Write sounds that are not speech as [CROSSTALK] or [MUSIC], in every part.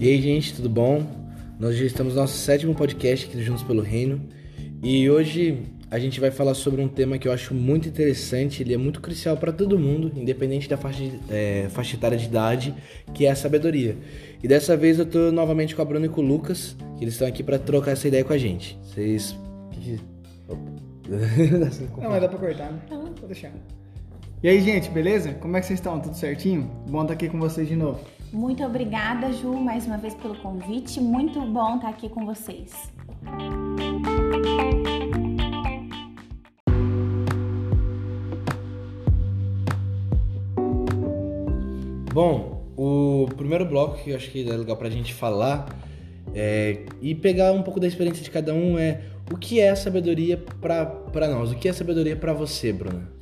E aí, gente, tudo bom? Nós já estamos no nosso sétimo podcast aqui do Juntos pelo Reino. E hoje a gente vai falar sobre um tema que eu acho muito interessante, ele é muito crucial para todo mundo, independente da faixa, é, faixa etária de idade, que é a sabedoria. E dessa vez eu tô novamente com a Bruna e com o Lucas, que eles estão aqui para trocar essa ideia com a gente. Vocês. [LAUGHS] Não, mas dá pra cortar, né? Não, vou deixar. E aí, gente, beleza? Como é que vocês estão? Tudo certinho? Bom estar aqui com vocês de novo. Muito obrigada, Ju, mais uma vez pelo convite. Muito bom estar aqui com vocês. Bom, o primeiro bloco que eu acho que é legal pra gente falar é, e pegar um pouco da experiência de cada um é o que é sabedoria para nós? O que é sabedoria para você, Bruna?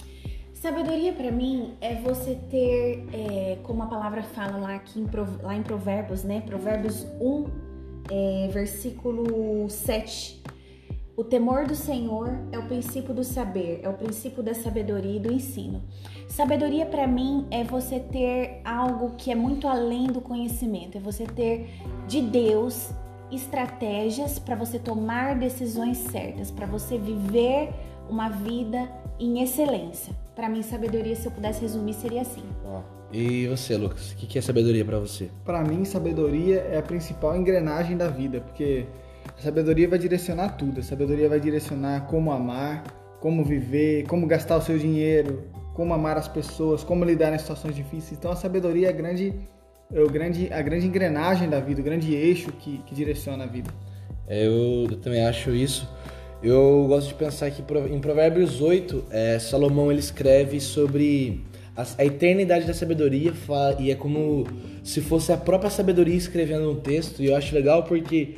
Sabedoria para mim é você ter, é, como a palavra fala lá, aqui em, lá em Provérbios, né? Provérbios 1, é, versículo 7. O temor do Senhor é o princípio do saber, é o princípio da sabedoria e do ensino. Sabedoria para mim é você ter algo que é muito além do conhecimento, é você ter de Deus estratégias para você tomar decisões certas, para você viver uma vida em excelência. Para mim, sabedoria, se eu pudesse resumir, seria assim. E você, Lucas, o que é sabedoria para você? Para mim, sabedoria é a principal engrenagem da vida, porque a sabedoria vai direcionar tudo. A sabedoria vai direcionar como amar, como viver, como gastar o seu dinheiro, como amar as pessoas, como lidar em situações difíceis. Então, a sabedoria é a grande, é o grande, a grande engrenagem da vida, o grande eixo que, que direciona a vida. É, eu, eu também acho isso. Eu gosto de pensar que em Provérbios 8, é, Salomão ele escreve sobre a, a, eternidade da sabedoria e é como se fosse a própria sabedoria escrevendo um texto. E eu acho legal porque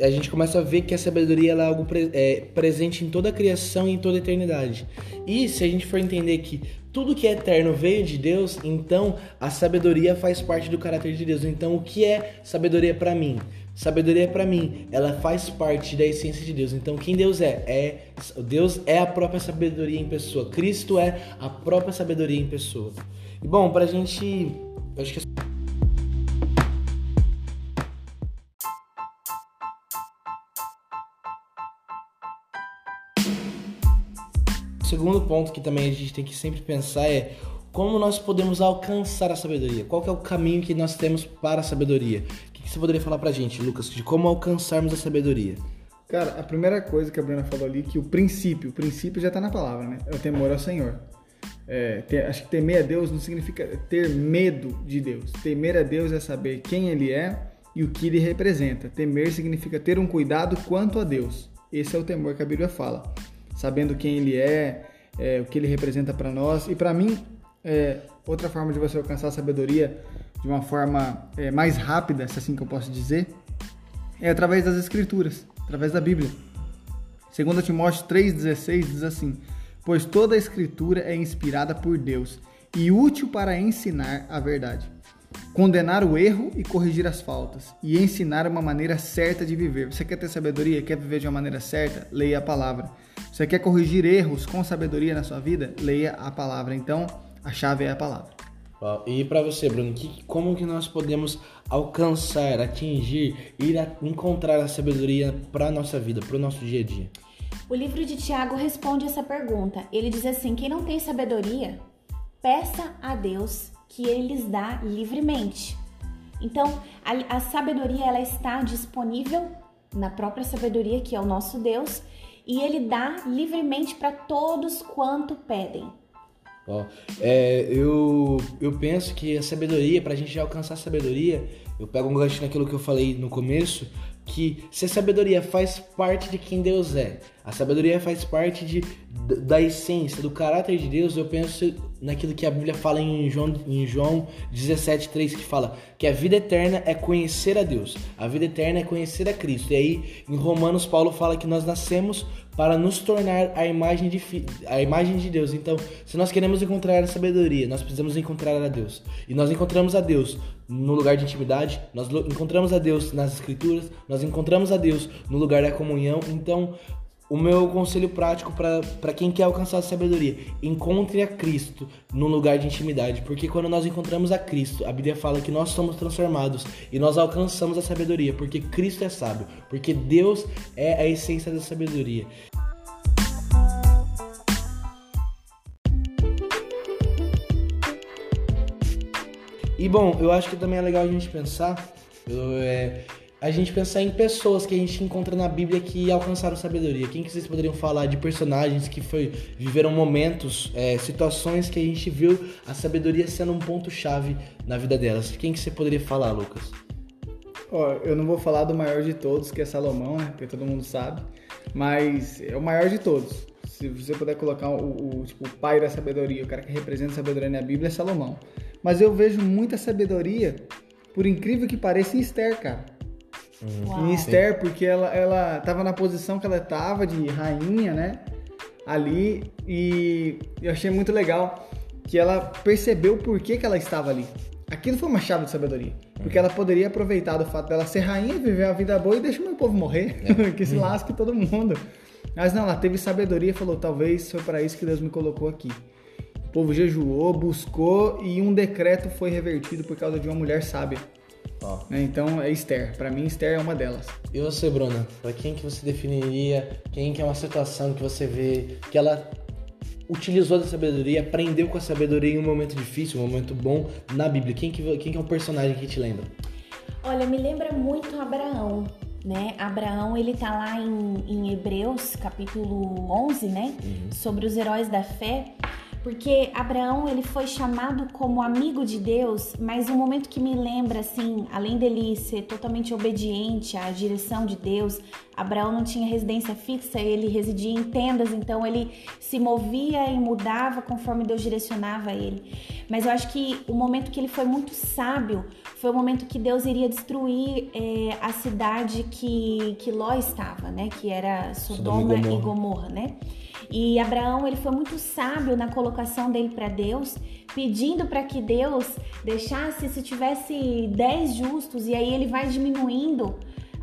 a gente começa a ver que a sabedoria é algo pre, é, presente em toda a criação e em toda a eternidade. E se a gente for entender que tudo que é eterno veio de Deus, então a sabedoria faz parte do caráter de Deus. Então o que é sabedoria para mim? Sabedoria para mim, ela faz parte da essência de Deus. Então, quem Deus é? É Deus é a própria sabedoria em pessoa. Cristo é a própria sabedoria em pessoa. E bom, pra gente, acho que segundo ponto que também a gente tem que sempre pensar é como nós podemos alcançar a sabedoria? Qual é o caminho que nós temos para a sabedoria? que você poderia falar pra gente, Lucas, de como alcançarmos a sabedoria? Cara, a primeira coisa que a Bruna falou ali, que o princípio, o princípio já tá na palavra, né? É o temor ao Senhor. É, ter, acho que temer a Deus não significa ter medo de Deus. Temer a Deus é saber quem Ele é e o que Ele representa. Temer significa ter um cuidado quanto a Deus. Esse é o temor que a Bíblia fala. Sabendo quem Ele é, é o que Ele representa para nós. E para mim, é, outra forma de você alcançar a sabedoria de uma forma é, mais rápida, se assim que eu posso dizer, é através das Escrituras, através da Bíblia. Segundo Timóteo 3,16 diz assim, pois toda a Escritura é inspirada por Deus e útil para ensinar a verdade, condenar o erro e corrigir as faltas, e ensinar uma maneira certa de viver. Você quer ter sabedoria? Quer viver de uma maneira certa? Leia a palavra. Você quer corrigir erros com sabedoria na sua vida? Leia a palavra. Então, a chave é a palavra. E para você, Bruno, que, como que nós podemos alcançar, atingir, ir a, encontrar a sabedoria para nossa vida, para o nosso dia a dia? O livro de Tiago responde essa pergunta. Ele diz assim: quem não tem sabedoria, peça a Deus que ele lhes dá livremente. Então, a, a sabedoria ela está disponível na própria sabedoria que é o nosso Deus e ele dá livremente para todos quanto pedem. Ó, é, eu, eu penso que a sabedoria, para a gente alcançar a sabedoria, eu pego um gancho naquilo que eu falei no começo, que se a sabedoria faz parte de quem Deus é, a sabedoria faz parte de, da essência, do caráter de Deus, eu penso naquilo que a Bíblia fala em João, em João 17,3, que fala que a vida eterna é conhecer a Deus, a vida eterna é conhecer a Cristo. E aí, em Romanos, Paulo fala que nós nascemos para nos tornar a imagem de, a imagem de Deus. Então, se nós queremos encontrar a sabedoria, nós precisamos encontrar a Deus. E nós encontramos a Deus no lugar de intimidade, nós encontramos a Deus nas escrituras, nós encontramos a Deus no lugar da comunhão. Então, o meu conselho prático para quem quer alcançar a sabedoria: encontre a Cristo no lugar de intimidade, porque quando nós encontramos a Cristo, a Bíblia fala que nós somos transformados e nós alcançamos a sabedoria, porque Cristo é sábio, porque Deus é a essência da sabedoria. E bom, eu acho que também é legal a gente pensar. Eu, é, a gente pensar em pessoas que a gente encontra na Bíblia que alcançaram sabedoria. Quem que vocês poderiam falar de personagens que foi, viveram momentos, é, situações que a gente viu a sabedoria sendo um ponto chave na vida delas? Quem que você poderia falar, Lucas? Ó, eu não vou falar do maior de todos, que é Salomão, né? Porque todo mundo sabe. Mas é o maior de todos. Se você puder colocar o, o, tipo, o pai da sabedoria, o cara que representa a sabedoria na Bíblia é Salomão. Mas eu vejo muita sabedoria, por incrível que pareça, em Esther, cara. Uau. Em Esther, porque ela, ela tava na posição que ela tava de rainha, né? Ali, e eu achei muito legal que ela percebeu por que, que ela estava ali. Aquilo foi uma chave de sabedoria. Porque ela poderia aproveitar do fato dela ser rainha, viver uma vida boa e deixar o meu povo morrer. É. [LAUGHS] que se uhum. lasque todo mundo. Mas não, ela teve sabedoria e falou: talvez foi para isso que Deus me colocou aqui. O povo jejuou, buscou e um decreto foi revertido por causa de uma mulher sábia. Ó. Né, então é Esther. Para mim, Esther é uma delas. E você, Bruna? Para quem que você definiria? Quem que é uma situação que você vê que ela utilizou da sabedoria, aprendeu com a sabedoria em um momento difícil, um momento bom na Bíblia? Quem que, quem que é um personagem que te lembra? Olha, me lembra muito Abraão, né? Abraão, ele tá lá em, em Hebreus, capítulo 11, né? Uhum. Sobre os heróis da fé. Porque Abraão ele foi chamado como amigo de Deus, mas um momento que me lembra assim, além dele ser totalmente obediente à direção de Deus, Abraão não tinha residência fixa, ele residia em tendas, então ele se movia e mudava conforme Deus direcionava ele. Mas eu acho que o momento que ele foi muito sábio foi o momento que Deus iria destruir é, a cidade que, que Ló estava, né? Que era Sodoma, Sodoma e Gomorra, e Gomorra né? E Abraão ele foi muito sábio na colocação dele para Deus, pedindo para que Deus deixasse se tivesse dez justos e aí ele vai diminuindo,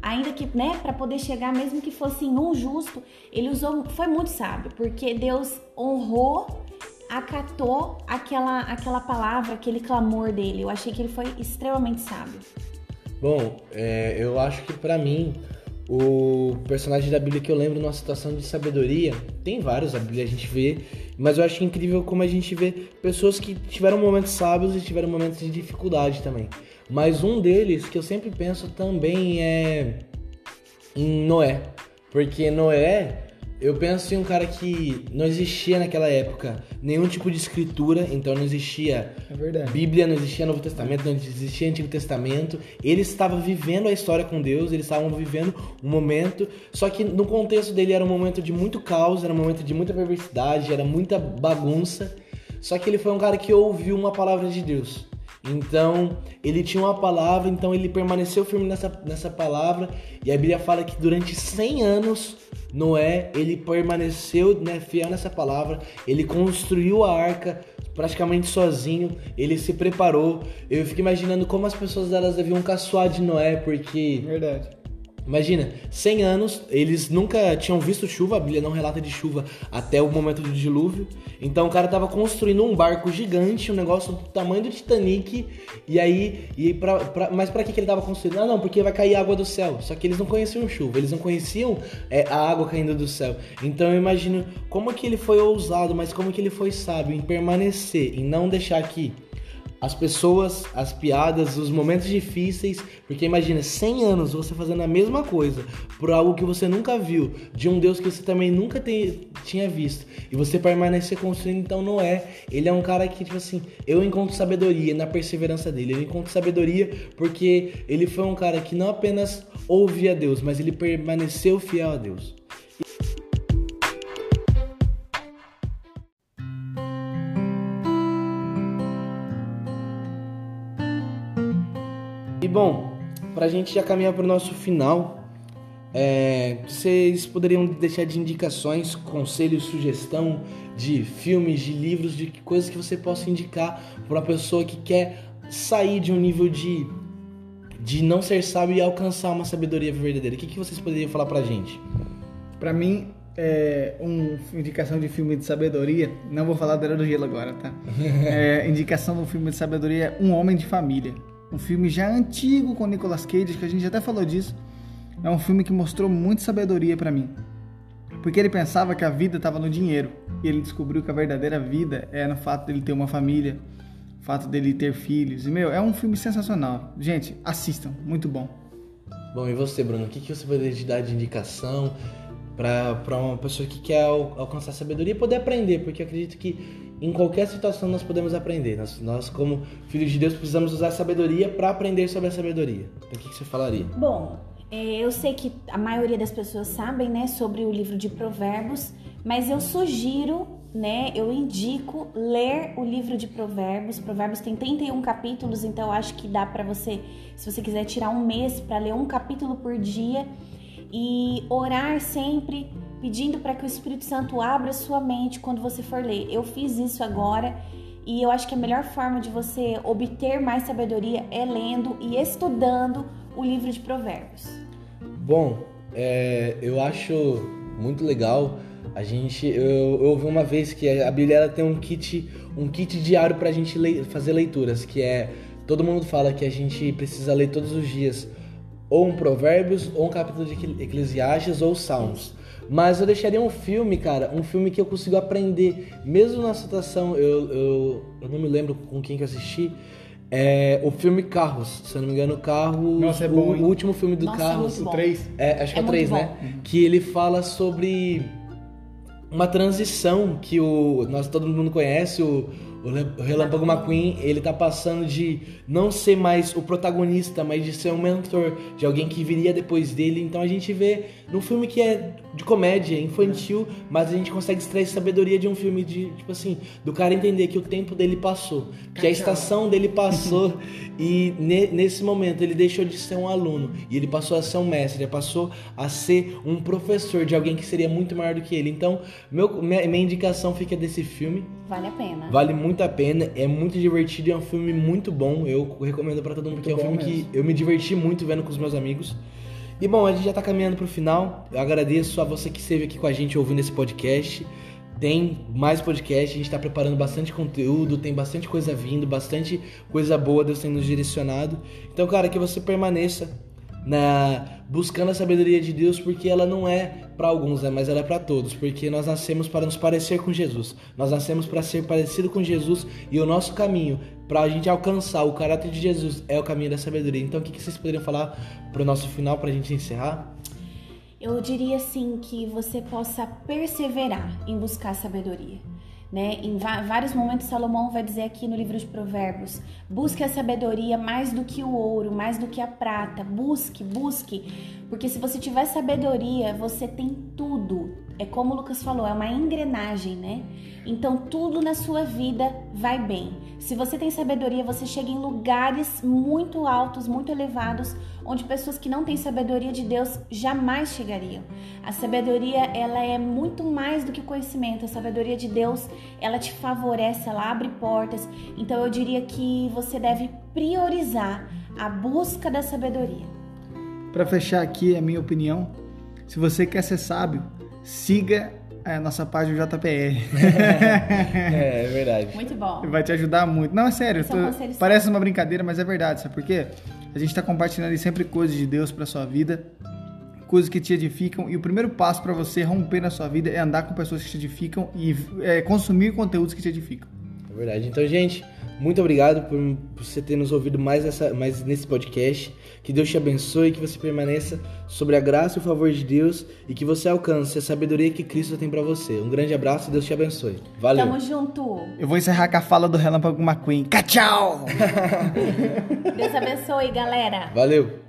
ainda que, né, para poder chegar mesmo que fosse um justo, ele usou, foi muito sábio, porque Deus honrou, acatou aquela aquela palavra, aquele clamor dele. Eu achei que ele foi extremamente sábio. Bom, é, eu acho que para mim o personagem da Bíblia que eu lembro numa situação de sabedoria, tem vários a Bíblia a gente vê, mas eu acho incrível como a gente vê pessoas que tiveram momentos sábios e tiveram momentos de dificuldade também. Mas um deles que eu sempre penso também é em Noé, porque Noé eu penso em um cara que não existia naquela época nenhum tipo de escritura, então não existia é Bíblia, não existia Novo Testamento, não existia Antigo Testamento. Ele estava vivendo a história com Deus, eles estavam vivendo um momento, só que no contexto dele era um momento de muito caos, era um momento de muita perversidade, era muita bagunça. Só que ele foi um cara que ouviu uma palavra de Deus. Então, ele tinha uma palavra, então ele permaneceu firme nessa, nessa palavra. E a Bíblia fala que durante 100 anos, Noé, ele permaneceu né, fiel nessa palavra. Ele construiu a arca praticamente sozinho. Ele se preparou. Eu fico imaginando como as pessoas elas deviam caçoar de Noé, porque... Verdade Imagina, 100 anos, eles nunca tinham visto chuva, a Bíblia não relata de chuva até o momento do dilúvio. Então o cara tava construindo um barco gigante, um negócio do tamanho do Titanic, e aí, e pra, pra, mas para que, que ele tava construindo? Ah, não, porque vai cair água do céu. Só que eles não conheciam chuva, eles não conheciam é, a água caindo do céu. Então eu imagino como que ele foi ousado, mas como que ele foi sábio em permanecer, em não deixar que as pessoas, as piadas, os momentos difíceis, porque imagina 100 anos você fazendo a mesma coisa por algo que você nunca viu, de um Deus que você também nunca tinha visto, e você permanecer construindo, então Noé, ele é um cara que tipo assim, eu encontro sabedoria na perseverança dele, eu encontro sabedoria porque ele foi um cara que não apenas ouvia Deus, mas ele permaneceu fiel a Deus. Bom, para a gente já caminhar para o nosso final, é, vocês poderiam deixar de indicações, conselhos, sugestão de filmes, de livros, de coisas que você possa indicar para uma pessoa que quer sair de um nível de, de não ser sábio e alcançar uma sabedoria verdadeira. O que, que vocês poderiam falar para a gente? Para mim, é, um, indicação de filme de sabedoria. Não vou falar da Era do Gelo agora, tá? [LAUGHS] É, indicação do filme de sabedoria Um Homem de Família. Um filme já antigo com Nicolas Cage, que a gente até falou disso. É um filme que mostrou muita sabedoria para mim. Porque ele pensava que a vida estava no dinheiro. E ele descobriu que a verdadeira vida é no fato dele ter uma família, o fato dele ter filhos. E, meu, é um filme sensacional. Gente, assistam. Muito bom. Bom, e você, Bruno? O que, que você poderia te dar de indicação para uma pessoa que quer alcançar sabedoria e poder aprender? Porque eu acredito que em qualquer situação nós podemos aprender. Nós, nós como filhos de Deus, precisamos usar sabedoria para aprender sobre a sabedoria. Então, o que, que você falaria? Bom, é, eu sei que a maioria das pessoas sabem, né, sobre o livro de Provérbios, mas eu sugiro, né, eu indico ler o livro de Provérbios. Provérbios tem 31 capítulos, então acho que dá para você, se você quiser tirar um mês para ler um capítulo por dia e orar sempre pedindo para que o Espírito Santo abra sua mente quando você for ler. Eu fiz isso agora e eu acho que a melhor forma de você obter mais sabedoria é lendo e estudando o livro de Provérbios. Bom, é, eu acho muito legal. A gente, eu, eu ouvi uma vez que a Bíblia ela tem um kit, um kit diário para a gente le, fazer leituras, que é todo mundo fala que a gente precisa ler todos os dias ou um Provérbios, ou um capítulo de Eclesiastes, ou Salmos. Mas eu deixaria um filme, cara, um filme que eu consigo aprender, mesmo na situação, eu, eu, eu não me lembro com quem que eu assisti, é o filme Carros, se eu não me engano, Carros. Nossa, é bom, o, último filme do Nossa, Carros. é O 3. É, acho que é, É o 3, muito né? Que ele fala sobre uma transição que o nós todo mundo conhece, o, o Relâmpago McQueen, ele tá passando de não ser mais o protagonista, mas de ser um mentor, de alguém que viria depois dele. Então a gente vê num filme que é de comédia, infantil, mas a gente consegue extrair sabedoria de um filme de, tipo assim, do cara entender que o tempo dele passou, que a estação dele passou [LAUGHS] e ne- nesse momento ele deixou de ser um aluno e ele passou a ser um mestre, ele passou a ser um professor de alguém que seria muito maior do que ele. Então, meu, minha, minha indicação fica desse filme. Vale a pena. Vale muito a pena, é muito divertido, é um filme muito bom. Eu recomendo pra todo mundo, porque é um filme mesmo. que eu me diverti muito vendo com os meus amigos. E bom, a gente já tá caminhando pro final. Eu agradeço a você que esteve aqui com a gente ouvindo esse podcast. Tem mais podcast, a gente tá preparando bastante conteúdo, tem bastante coisa vindo, bastante coisa boa Deus tem nos direcionado. Então, cara, que você permaneça na buscando a sabedoria de Deus, porque ela não é para alguns, né, mas ela é para todos, porque nós nascemos para nos parecer com Jesus. Nós nascemos para ser parecido com Jesus e o nosso caminho para a gente alcançar o caráter de Jesus é o caminho da sabedoria. Então, o que vocês poderiam falar para o nosso final para a gente encerrar? Eu diria assim que você possa perseverar em buscar sabedoria. Né? Em vários momentos, Salomão vai dizer aqui no livro de Provérbios: busque a sabedoria mais do que o ouro, mais do que a prata. Busque, busque, porque se você tiver sabedoria, você tem tudo. É como o Lucas falou, é uma engrenagem, né? Então tudo na sua vida vai bem. Se você tem sabedoria, você chega em lugares muito altos, muito elevados, onde pessoas que não têm sabedoria de Deus jamais chegariam. A sabedoria, ela é muito mais do que conhecimento. A sabedoria de Deus, ela te favorece, ela abre portas. Então eu diria que você deve priorizar a busca da sabedoria. Pra fechar aqui a minha opinião, se você quer ser sábio, siga a nossa página JPR. É, é verdade. Muito bom. Vai te ajudar muito. Não, é sério. É um tô- parece uma brincadeira, mas é verdade. Sabe por quê? A gente tá compartilhando aí sempre coisas de Deus pra sua vida, coisas que te edificam. E o primeiro passo pra você romper na sua vida é andar com pessoas que te edificam e é, consumir conteúdos que te edificam. É verdade. Então, gente, muito obrigado por, por você ter nos ouvido mais, essa, mais nesse podcast. Que Deus te abençoe, que você permaneça sobre a graça e o favor de Deus e que você alcance a sabedoria que Cristo tem pra você. Um grande abraço e Deus te abençoe. Valeu. Tamo junto. Eu vou encerrar com a fala do Relâmpago McQueen. Tchau! [LAUGHS] [LAUGHS] Deus abençoe, galera. Valeu.